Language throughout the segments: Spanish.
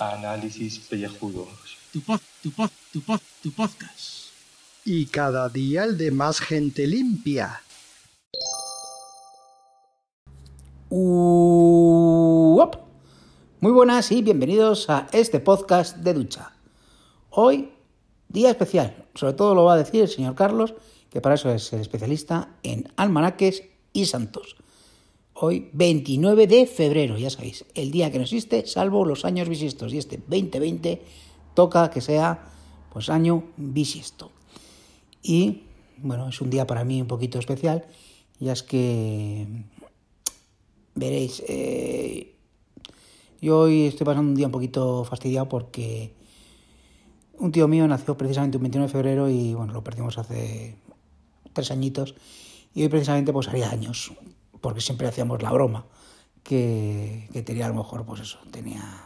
Análisis pellejudos. Tu pod, tu pod, tu pod, tu podcast. Y cada día el de más gente limpia. Uop. Muy buenas y bienvenidos a este podcast de ducha. Hoy, día especial. Sobre todo lo va a decir el señor Carlos, que para eso es el especialista en almanaques y santos. Hoy, 29 de febrero, ya sabéis, el día que no existe, salvo los años bisiestos. Y este 2020 toca que sea, pues, año bisiesto. Y, bueno, es un día para mí un poquito especial, ya es que, veréis, eh, yo hoy estoy pasando un día un poquito fastidiado porque un tío mío nació precisamente un 29 de febrero y, bueno, lo perdimos hace tres añitos. Y hoy precisamente pues haría años, porque siempre hacíamos la broma, que, tenía a lo mejor, pues eso, tenía...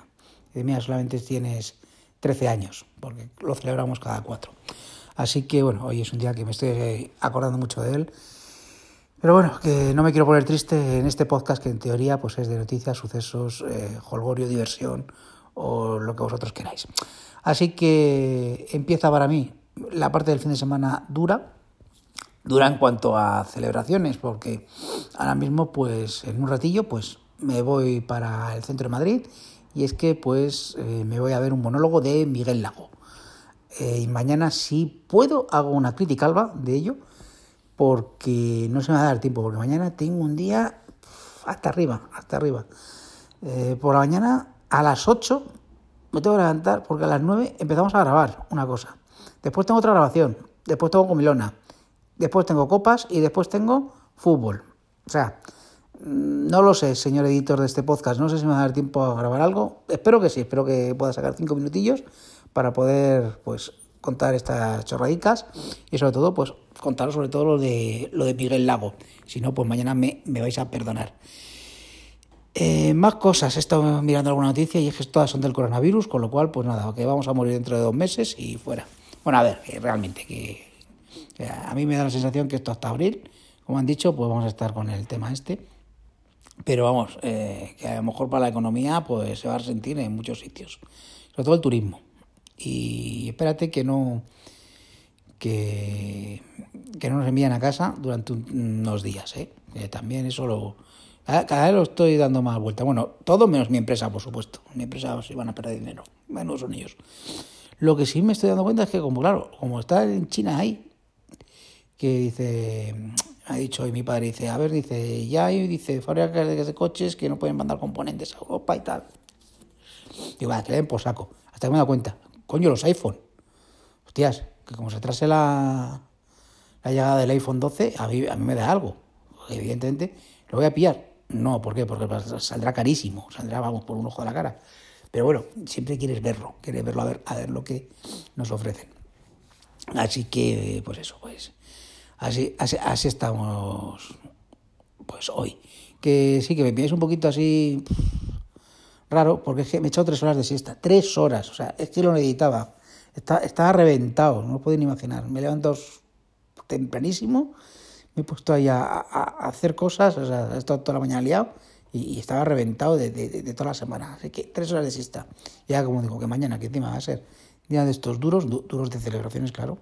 Mía solamente tienes 13 años, porque lo celebramos cada cuatro. Así que bueno, hoy es un día que me estoy acordando mucho de él. Pero bueno, que no me quiero poner triste en este podcast que en teoría pues es de noticias, sucesos, eh, holgorio, diversión o lo que vosotros queráis. Así que empieza para mí la parte del fin de semana dura, dura en cuanto a celebraciones, porque ahora mismo, pues en un ratillo, pues me voy para el centro de Madrid y es que pues eh, me voy a ver un monólogo de Miguel Lago. Eh, y mañana si puedo hago una crítica alba de ello, porque no se me va a dar tiempo, porque mañana tengo un día hasta arriba, hasta arriba. Eh, por la mañana a las 8 me tengo que levantar porque a las 9 empezamos a grabar una cosa. Después tengo otra grabación, después tengo comilona, después tengo copas y después tengo fútbol. O sea, no lo sé, señor editor de este podcast, no sé si me va a dar tiempo a grabar algo. Espero que sí, espero que pueda sacar cinco minutillos para poder pues contar estas chorradicas y sobre todo pues contaros sobre todo lo de lo de Miguel Lago. Si no, pues mañana me, me vais a perdonar. Eh, más cosas, he estado mirando alguna noticia y es que todas son del coronavirus, con lo cual, pues nada, que vamos a morir dentro de dos meses y fuera. Bueno, a ver, que realmente, que a mí me da la sensación que esto hasta abril, como han dicho, pues vamos a estar con el tema este. Pero vamos, eh, que a lo mejor para la economía pues se va a resentir en muchos sitios, sobre todo el turismo. Y espérate que no que, que no nos envíen a casa durante unos días, ¿eh? También eso lo cada, vez lo estoy dando más vuelta. Bueno, todo menos mi empresa, por supuesto. Mi empresa se van a perder dinero. Menos son ellos. Lo que sí me estoy dando cuenta es que, como claro, como está en China ahí, que dice, ha dicho hoy mi padre, dice, a ver, dice, ya hay, dice, fábricas de coches que no pueden mandar componentes a Europa y tal. Digo, va, que le den por saco. Hasta que me he dado cuenta, coño, los iPhone. Hostias, que como se trase la, la llegada del iPhone 12, a mí, a mí me da algo. Evidentemente, lo voy a pillar. No, ¿por qué? Porque saldrá carísimo, saldrá, vamos, por un ojo de la cara. Pero bueno, siempre quieres verlo, quieres verlo a ver, a ver lo que nos ofrecen. Así que, pues eso, pues Así, así, estamos pues hoy. Que sí, que me pilláis un poquito así raro, porque es que me he echado tres horas de siesta. Tres horas, o sea, es que lo necesitaba. estaba reventado, no lo podéis imaginar. Me he levantado tempranísimo, me he puesto ahí a, hacer cosas, o sea, he estado toda la mañana liado y, estaba reventado de, de, toda la semana. Así que tres horas de siesta. Ya como digo, que mañana, que encima va a ser día de estos duros, duros de celebraciones, claro,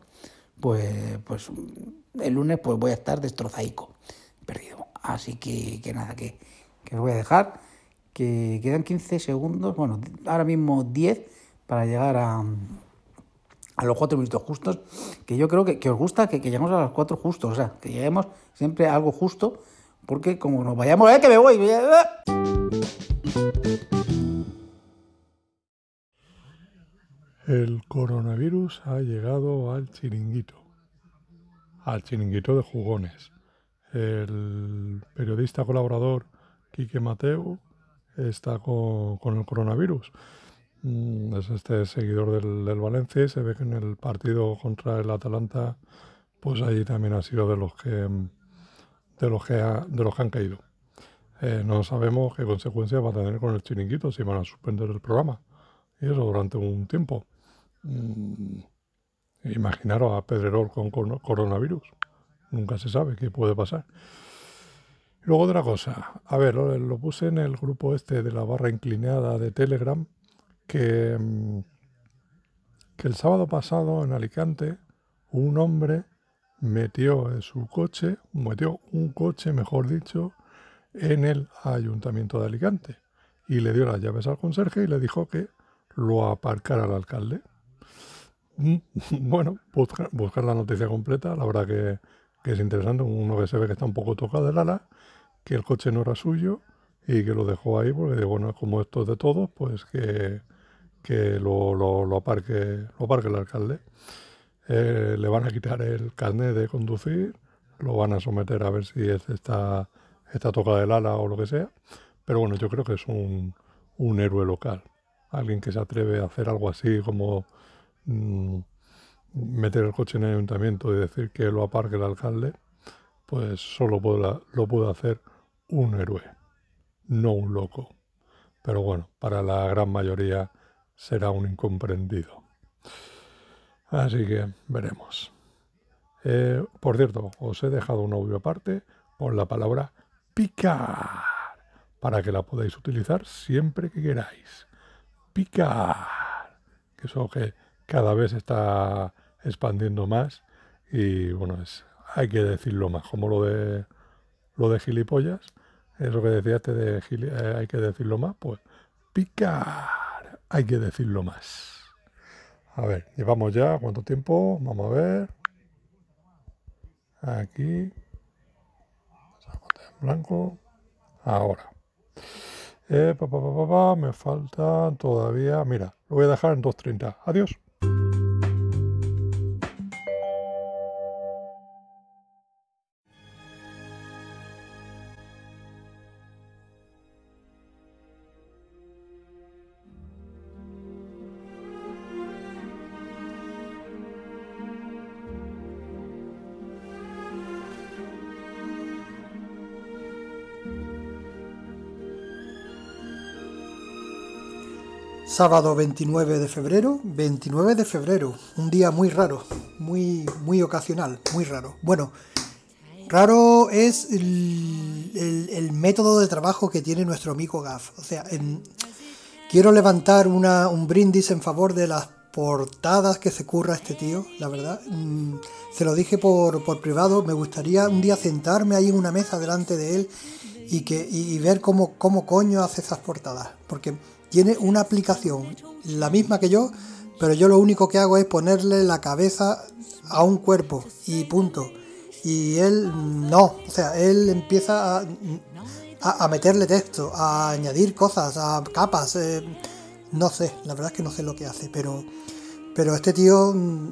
pues, pues el lunes pues voy a estar destrozaico, perdido. Así que, que nada, que, que os voy a dejar, que quedan 15 segundos, bueno, ahora mismo 10 para llegar a, a los 4 minutos justos, que yo creo que, que os gusta que, que, lleguemos a los 4 justos, o sea, que lleguemos siempre a algo justo, porque como nos vayamos, ¡eh, que me voy! El coronavirus ha llegado al chiringuito al chiringuito de jugones. El periodista colaborador Quique Mateo está con, el coronavirus. Mm, es este seguidor del, Valencia y se ve que en el partido contra el Atalanta, pues allí también ha sido de los que de los que, de los que han caído. Eh, no sabemos qué consecuencias va a tener con el chiringuito, si van a suspender el programa. Y eso durante un tiempo. Mm, Imaginaros a Pedrerol con coronavirus. nunca se sabe qué puede pasar. Luego otra cosa, a ver, lo, puse en el grupo este de la barra inclinada de Telegram, que, mm, que el sábado pasado en Alicante un hombre metió en su coche, metió un coche, mejor dicho, en el ayuntamiento de Alicante y le dio las llaves al conserje y le dijo que lo aparcara al alcalde. Bueno, buscar, la noticia completa, la verdad que, es interesante, uno que se ve que está un poco tocado del ala, que el coche no era suyo y que lo dejó ahí porque, bueno, como esto es de todos, pues que, que lo, lo, lo aparque, lo aparque el alcalde. Eh, le van a quitar el carnet de conducir, lo van a someter a ver si es- está, está tocado del ala o lo que sea. Pero bueno, yo creo que es un, un héroe local. Alguien que se atreve a hacer algo así como mm, meter el coche en el ayuntamiento y decir que lo aparque el alcalde, pues solo lo puede hacer un héroe, no un loco. Pero bueno, para la gran mayoría será un incomprendido. Así que veremos. Eh, por cierto, os he dejado un audio aparte con la palabra picar para que la podáis utilizar siempre que queráis. Picar. Que eso que cada vez está expandiendo más y bueno, es, hay que decirlo más, como lo de lo de gilipollas, eso que decía este de gili- eh, hay que decirlo más, pues picar, hay que decirlo más. A ver, llevamos ya cuánto tiempo, vamos a ver. Aquí. En blanco. Ahora. Eh, me faltan todavía. Mira, lo voy a dejar en 2.30. Adiós. Sábado 29 de febrero, 29 de febrero, un día muy raro, muy, muy ocasional, muy raro. Bueno, raro es el, el- método de trabajo que tiene nuestro amigo Gaff. O sea, quiero levantar una, un brindis en favor de las portadas que se curra este tío, la verdad. Mm, se lo dije por, por privado, me gustaría un día sentarme ahí en una mesa delante de él y, que, y, ver cómo, cómo coño hace esas portadas. Porque tiene una aplicación, la misma que yo, pero yo lo único que hago es ponerle la cabeza a un cuerpo y punto. Y él no, o sea, él empieza a, a, a meterle texto, a añadir cosas, a capas. eh, no sé, la verdad es que no sé lo que hace, pero, pero este tío mm,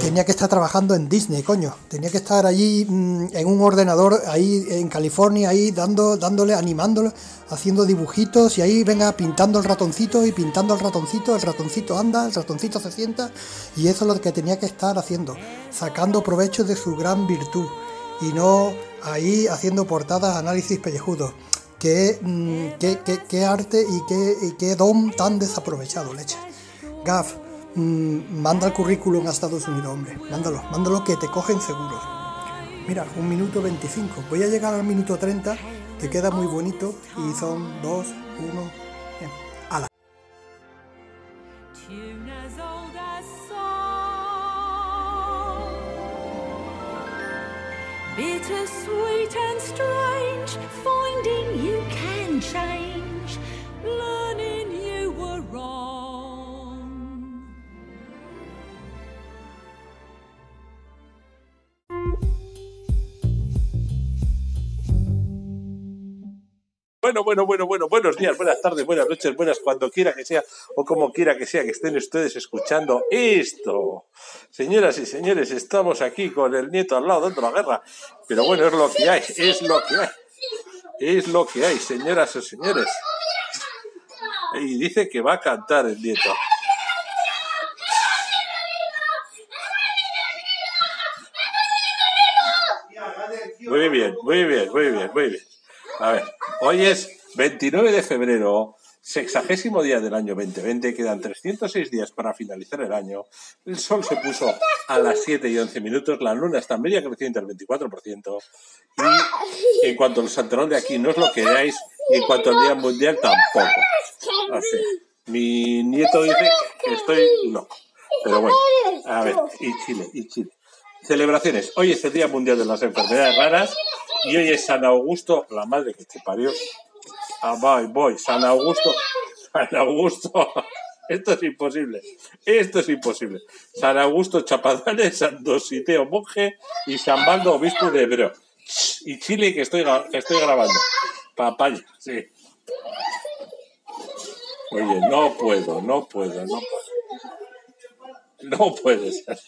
tenía que estar trabajando en Disney, coño. Tenía que estar allí mm, en un ordenador ahí en California, ahí dando, dándole, animándolo, haciendo dibujitos y ahí venga pintando el ratoncito y pintando el ratoncito, el ratoncito anda, el ratoncito se sienta y eso es lo que tenía que estar haciendo, sacando provecho de su gran virtud y no ahí haciendo portadas, análisis pellejudos. Qué, mm, qué, qué- qué arte y qué, y qué don tan desaprovechado, leche. Gaff, mm, manda el currículum a Estados Unidos, hombre. Mándalo, mándalo que te cogen seguros. Mira, un minuto 25. Voy a llegar al minuto 30, que queda muy bonito. Y son dos, uno. Bien. Ala. Bittersweet and strange, finding you can change, learning Bueno, bueno, bueno, bueno, buenos días, buenas tardes, buenas noches, buenas cuando quiera que sea o como quiera que sea que estén ustedes escuchando esto. Señoras y señores, estamos aquí con el nieto al lado dando la guerra, pero bueno, es lo que hay, es lo que hay, es lo que hay, señoras y señores. Y dice que va a cantar el nieto. Muy bien, muy bien, muy bien, muy bien. A ver, hoy es 29 de febrero, Sexagésimo día del año 2020, quedan 306 días para finalizar el año. El sol se puso a las 7 y 11 minutos, la luna está media creciente al 24%. Y en cuanto al santoral de aquí no os lo queráis, y en cuanto al Día Mundial tampoco. Sea, mi nieto dice que estoy loco. Pero bueno, a ver, y Chile, y Chile. Celebraciones. Hoy es el Día Mundial de las Enfermedades Raras y hoy es San Augusto, la madre que te parió. Ah, voy, voy, San Augusto, San Augusto. Esto es imposible, esto es imposible. San Augusto Chapadales, San Dositeo Monje y San Baldo Obispo de Hebreo. Y Chile que estoy, que estoy grabando. Papaya, sí. Oye, no puedo, no puedo, no puedo. No puede ser.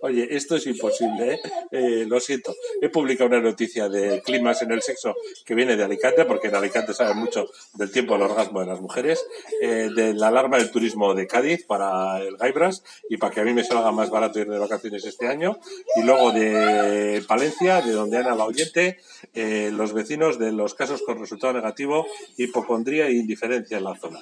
Oye, esto es imposible, ¿eh? Eh, lo siento. He publicado una noticia de climas en el sexo que viene de Alicante, porque en Alicante saben mucho del tiempo del orgasmo de las mujeres, eh, de la alarma del turismo de Cádiz para el Gaibras y para que a mí me salga más barato ir de vacaciones este año. Y luego de Palencia, de donde Ana la oyente, eh, los vecinos de los casos con resultado negativo, hipocondría e indiferencia en la zona.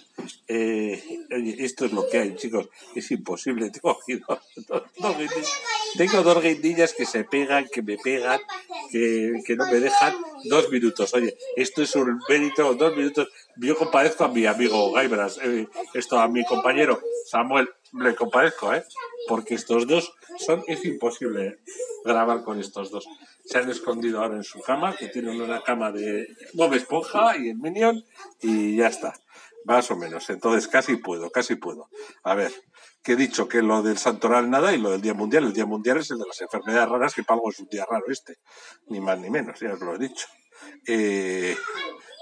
Eh, oye, esto es lo que hay, chicos. Es imposible. Tengo aquí. Tengo dos guindillas que se pegan, que me pegan, que, que no me dejan dos minutos. Oye, esto es un mérito, dos minutos. Yo compadezco a mi amigo Gaibras, eh, esto a mi compañero Samuel, le compadezco, ¿eh? Porque estos dos son, es imposible grabar con estos dos. Se han escondido ahora en su cama, que tienen una cama de Bob Esponja y el Minion, y ya está. Más o menos. Entonces casi puedo, casi puedo. A ver, que he dicho que lo del santoral nada y lo del Día Mundial. El Día Mundial es el de las enfermedades raras, que para algo es un día raro este. Ni más ni menos, ya os lo he dicho. Eh,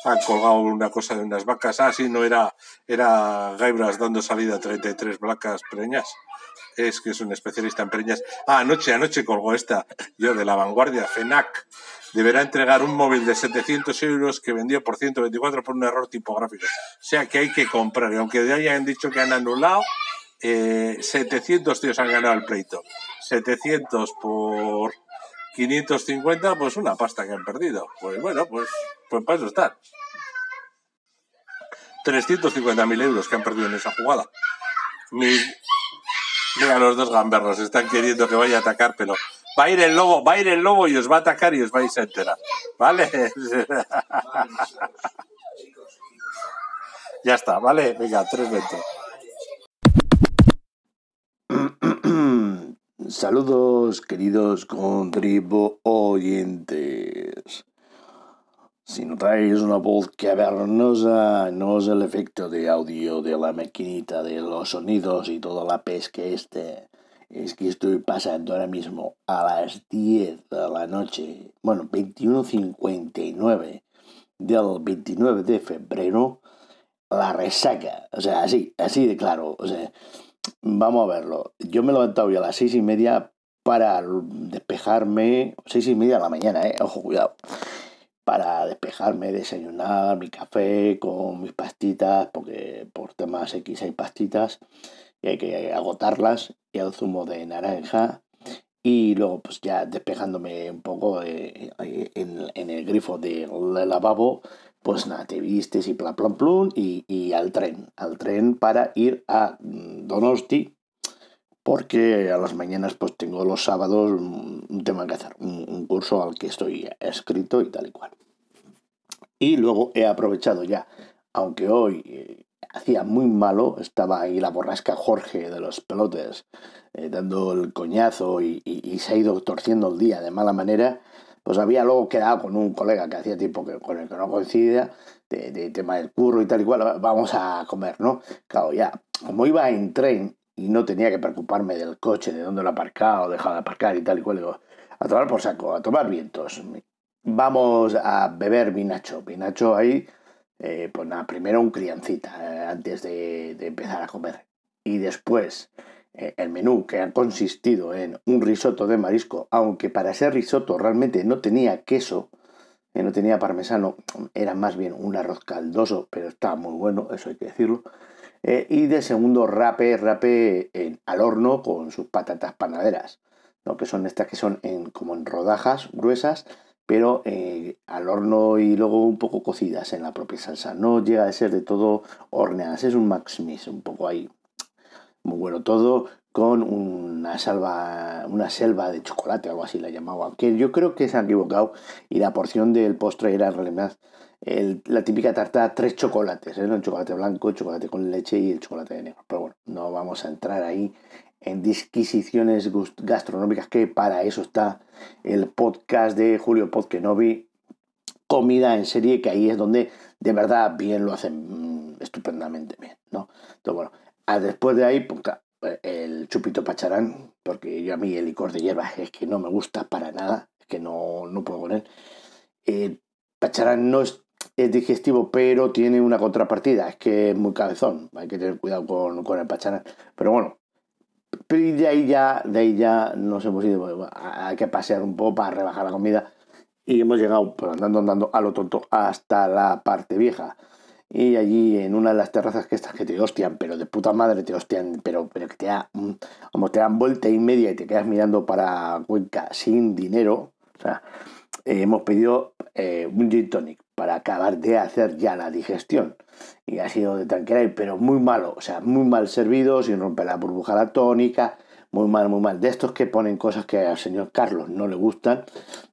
han colgado una cosa de unas vacas. Ah, sí, no era, era Gaibras dando salida a 33 vacas preñas. Es que es un especialista en preñas. Ah, anoche, anoche colgó esta, yo de la vanguardia, FENAC. Deberá entregar un móvil de 700 euros que vendió por 124 por un error tipográfico. O sea que hay que comprar. Y aunque ya hayan dicho que han anulado, eh, 700 tíos han ganado el pleito. 700 por 550, pues una pasta que han perdido. Pues bueno, pues, pues para eso están. 350.000 euros que han perdido en esa jugada. Los dos gamberros están queriendo que vaya a atacar, pero va a ir el lobo, va a ir el lobo y os va a atacar y os vais a enterar. ¿Vale? ya está, ¿vale? Venga, tres dentro. Saludos, queridos contribu oyentes. Si notáis una voz cavernosa, no es el efecto de audio de la maquinita de los sonidos y toda la pesca este. Es que estoy pasando ahora mismo a las 10 de la noche, bueno, 21.59 del 29 de febrero, la resaca. O sea, así, así de claro. O sea, Vamos a verlo. Yo me he levantado hoy a las seis y media para despejarme. Seis y media de la mañana, eh. Ojo, cuidado. Para despejarme, desayunar, mi café con mis pastitas, porque por temas X hay pastitas y hay que agotarlas. Y el zumo de naranja. Y luego, pues ya despejándome un poco eh, en, en el grifo del lavabo, pues nada, te vistes y plan, plan, plum, y, al tren, al tren para ir a mm, Donosti, porque a las mañanas pues tengo los sábados un, un tema que hacer, un, curso al que estoy escrito y tal y cual. Y luego he aprovechado ya, aunque hoy eh, hacía muy malo, estaba ahí la borrasca Jorge de los pelotes, eh, dando el coñazo y se ha ido torciendo el día de mala manera, pues había luego quedado con un colega que hacía tiempo que, con el que no coincidía, de, tema del curro y tal y cual, vamos a comer, ¿no? Claro, ya, como iba en tren y no tenía que preocuparme del coche, de dónde lo he aparcado, dejado de aparcar y tal y cual, digo, a tomar por saco, a tomar vientos. Vamos a beber vinacho, vinacho ahí, eh, pues nada, primero un criancita eh, antes de, empezar a comer. Y después el menú que ha consistido en un risotto de marisco, aunque para ser risotto realmente no tenía queso, eh, no tenía parmesano, era más bien un arroz caldoso, pero estaba muy bueno, eso hay que decirlo. Eh, y de segundo rape, rape en, al horno con sus patatas panaderas, ¿no? que son estas que son en, como en rodajas gruesas pero eh, al horno y luego un poco cocidas en la propia salsa. No llega a ser de todo horneadas, es un max mix, un poco ahí. Muy bueno todo con una salva, una selva de chocolate, algo así la llamaba. Aunque yo creo que se han equivocado y la porción del postre era en realidad la típica tarta tres chocolates, ¿eh? el chocolate blanco, el chocolate con leche y el chocolate de negro. Pero bueno, no vamos a entrar ahí en disquisiciones gastronómicas, que para eso está el podcast de Julio Podkenovi, comida en serie, que ahí es donde de verdad bien lo hacen mm, estupendamente bien, ¿no? Entonces, bueno, ah, después de ahí, pues, eh, el chupito pacharán, porque yo a mí el licor de hierba es que no me gusta para nada, es que no, no puedo con. El pacharán no es, es digestivo, pero tiene una contrapartida, es que es muy cabezón, hay que tener cuidado con, con el pacharán. Pero bueno, de ahí ya, de ahí ya nos hemos ido, hay que pasear un poco para rebajar la comida y hemos llegado pues, andando, andando a lo tonto hasta la parte vieja. Y allí en una de las terrazas que estas que te hostian, pero de puta madre te hostian, pero, pero que te, da, como te dan vuelta y media y te quedas mirando para Cuenca sin dinero. O sea, eh, hemos pedido eh, un gin tonic para acabar de hacer ya la digestión. Y ha sido de tranquilidad, pero muy malo, o sea, muy mal servido, sin romper la burbuja la tónica, muy mal, muy mal. De estos que ponen cosas que al señor Carlos no le gustan.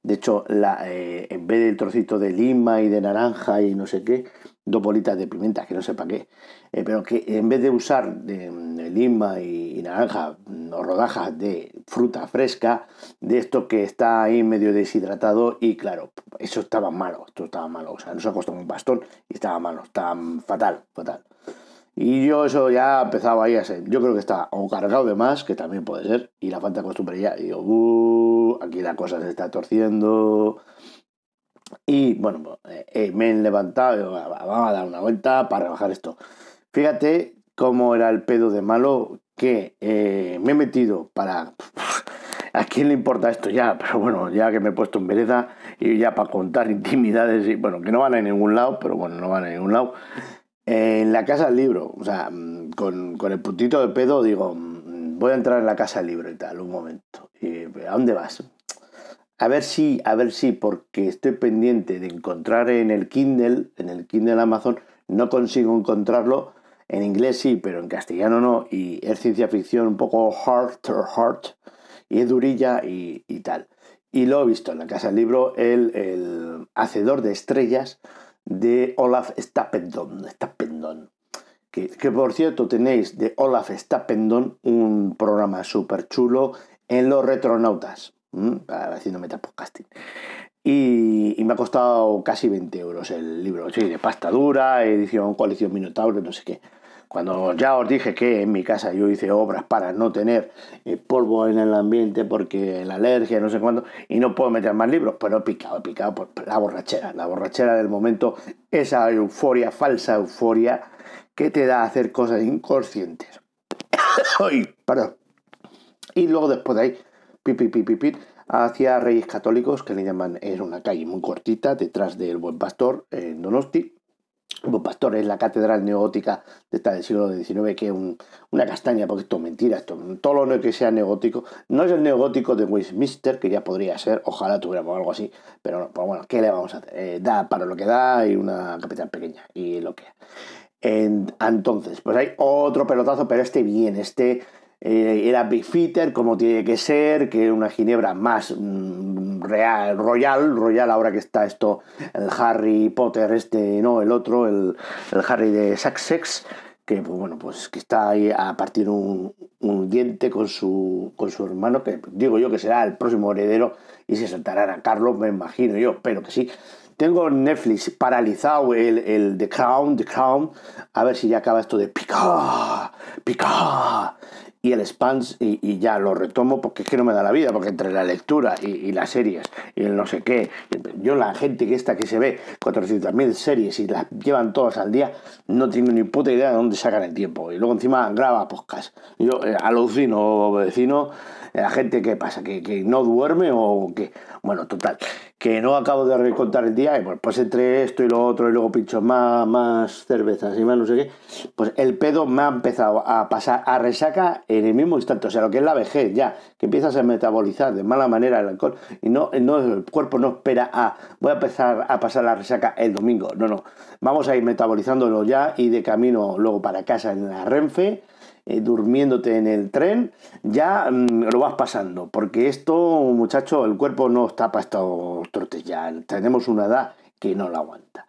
De hecho, la, eh, en vez del trocito de lima y de naranja y no sé qué, dos bolitas de pimienta, que no sé para qué, eh, pero que en vez de usar de lima y, naranja mm, o rodajas de fruta fresca, de esto que está ahí medio deshidratado y claro, eso estaba malo, esto estaba malo, o sea, no se ha costado un bastón y estaba malo, estaba fatal, fatal. Y yo eso ya empezaba ahí a ser, yo creo que está o cargado de más, que también puede ser, y la falta de costumbre ya, y digo, "Uh, aquí la cosa se está torciendo. Y bueno, eh, eh, me he levantado, digo, "Va, va, vamos a dar una vuelta para rebajar esto. Fíjate cómo era el pedo de malo que eh, me he metido para... ¿A quién le importa esto ya? Pero bueno, ya que me he puesto en vereda y ya para contar intimidades, y bueno, que no van a ningún lado, pero bueno, no van a ningún lado. En la casa del libro, o sea, mm, con, con el puntito de pedo digo, mm, voy a entrar en la casa del libro y tal, un momento. ¿A dónde vas? A ver si, a ver si, porque estoy pendiente de encontrar en el Kindle, en el Kindle Amazon, no consigo encontrarlo. En inglés sí, pero en castellano no. Y es ciencia ficción un poco heart or heart. Y es durilla y, y tal. Y lo he visto en la casa del libro, el, el Hacedor de Estrellas de Olaf Stappendon. Stappendon. Que, que por cierto tenéis de Olaf Stappendon un programa súper chulo en los retronautas. ¿M? Haciendo metapodcasting. Y, y me ha costado casi 20 euros el libro. Sí, de pasta dura, edición colección Minotauro, no sé qué. Cuando ya os dije que en mi casa yo hice obras para no tener eh, polvo en el ambiente porque la alergia, no sé cuándo, y no puedo meter más libros, pero he picado, he picado por la borrachera, la borrachera del momento, esa euforia, falsa euforia que te da hacer cosas inconscientes. Ay, perdón. Y luego después de ahí, pipi, pipi, pipi, hacia Reyes Católicos, que le llaman, es una calle muy cortita, detrás del Buen Pastor, en Donosti. El Buen Pastor es la catedral neogótica de esta del siglo XIX, que es un- una castaña, porque esto es mentira, esto, todo lo que sea neogótico, no es el neogótico de Westminster, que ya podría ser, ojalá tuviéramos algo así, pero no, pues bueno, ¿qué le vamos a hacer? Eh, da para lo que da y una capital pequeña, y lo que en- entonces, pues hay otro pelotazo, pero este bien, este eh, era bifitter como tiene que ser, que era una ginebra más mm, real, royal, royal ahora que está esto, el Harry Potter este, no, el otro, el, el Harry de Sussex, que pues, bueno, pues que está ahí a partir un, un diente con su, con su hermano, que digo yo que será el próximo heredero y se saltará a Carlos, me imagino yo, pero que sí. Tengo en Netflix paralizado el, el The Crown, The Crown, a ver si ya acaba esto de picar, picar, y el Spans, y, ya lo retomo porque es que no me da la vida, porque entre la lectura y, y las series y el no sé qué, yo la gente que esta que se ve 400.000 series y las llevan todas al día, no tengo ni puta idea de dónde sacan el tiempo. Y luego encima graba podcast. Yo eh, alucino, vecino, La gente, ¿qué pasa? ¿Que, que no duerme o qué? Bueno, total, que no acabo de recontar el día y pues, pues entre esto y lo otro y luego pincho más, más cervezas y más no sé qué, pues el pedo me ha empezado a pasar a resaca en el mismo instante, o sea, lo que es la vejez ya, que empiezas a metabolizar de mala manera el alcohol y no, no el cuerpo no espera a voy a empezar a pasar la resaca el domingo, no, no, vamos a ir metabolizándolo ya y de camino luego para casa en la Renfe eh, durmiéndote en el tren, ya mm, lo vas pasando. Porque esto, muchacho, el cuerpo no está para estos trotes ya. Tenemos una edad que no lo aguanta.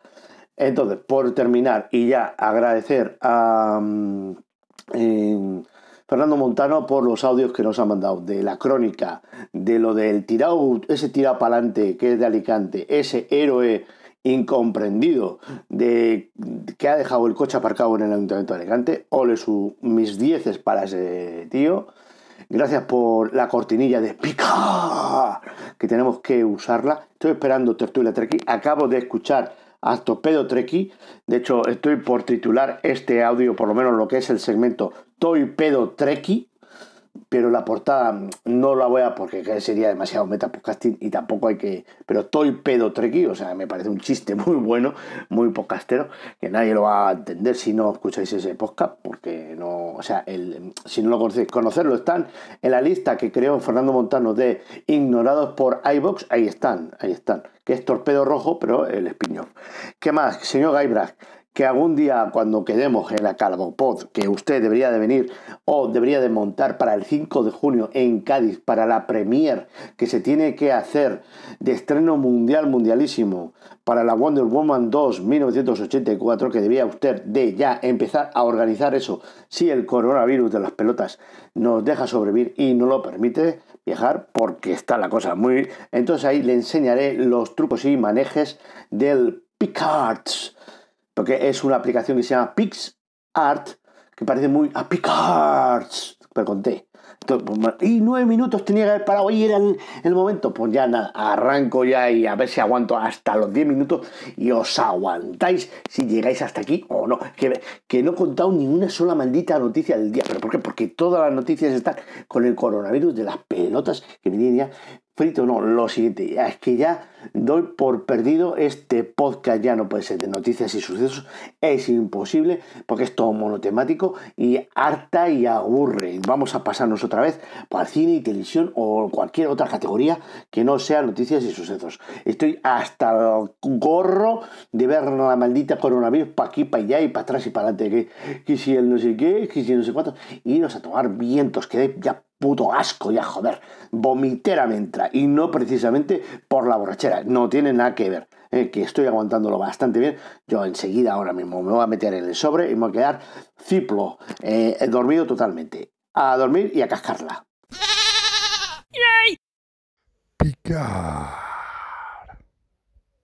Entonces, por terminar y ya agradecer a mm, eh, Fernando Montano por los audios que nos ha mandado de la crónica, de lo del tirado, ese tirado para adelante que es de Alicante, ese héroe incomprendido de que ha dejado el coche aparcado en el Ayuntamiento de Alicante. Ole su, mis dieces para ese tío. Gracias por la cortinilla de pica que tenemos que usarla. Estoy esperando Tertulia Treki. Acabo de escuchar a Torpedo Treki. De hecho, estoy por titular este audio, por lo menos lo que es el segmento Toy Pedo Treki pero la portada no la voy a porque sería demasiado metapodcasting y tampoco hay que. Pero estoy pedo treki, o sea, me parece un chiste muy bueno, muy podcastero, que nadie lo va a entender si no escucháis ese podcast, porque no. O sea, el, si no lo conocéis, conocerlo están en la lista que creó Fernando Montano de ignorados por iBox, ahí están, ahí están, que es Torpedo Rojo, pero el spin-off. ¿Qué más, señor Guybrush? Que algún día cuando quedemos en la Calvopod, que usted debería de venir o debería de montar para el 5 de junio en Cádiz, para la premier que se tiene que hacer de estreno mundial mundialísimo para la Wonder Woman 2 1984, que debía usted de ya empezar a organizar eso, si el coronavirus de las pelotas nos deja sobrevivir y no lo permite viajar, porque está la cosa muy... Entonces ahí le enseñaré los trucos y manejes del Picards porque es una aplicación que se llama PixArt, que parece muy a PixArts, pero conté. Pues, y nueve minutos tenía que haber parado y era el, momento. Pues ya nada, arranco ya y a ver si aguanto hasta los diez minutos y os aguantáis si llegáis hasta aquí o no. Que, que no he contado ni una sola maldita noticia del día. ¿Pero por qué? Porque todas las noticias están con el coronavirus de las pelotas que me ya frito. No, lo siguiente, es que ya doy por perdido este podcast, ya no puede ser de noticias y sucesos, es imposible porque es todo monotemático y harta y aburre. Vamos a pasarnos otra vez para cine y televisión o cualquier otra categoría que no sea noticias y sucesos. Estoy hasta el gorro de ver la maldita coronavirus para aquí, para allá y para atrás y para adelante. Que, que si el no sé qué, que si no sé cuánto, iros a tomar vientos, que ya puto asco ya, joder, vomitera me entra y no precisamente por la borrachera, no tiene nada que ver, eh, que estoy aguantándolo bastante bien, yo enseguida ahora mismo me voy a meter en el sobre y me voy a quedar ciplo, eh, dormido totalmente, a dormir y a cascarla. Pica.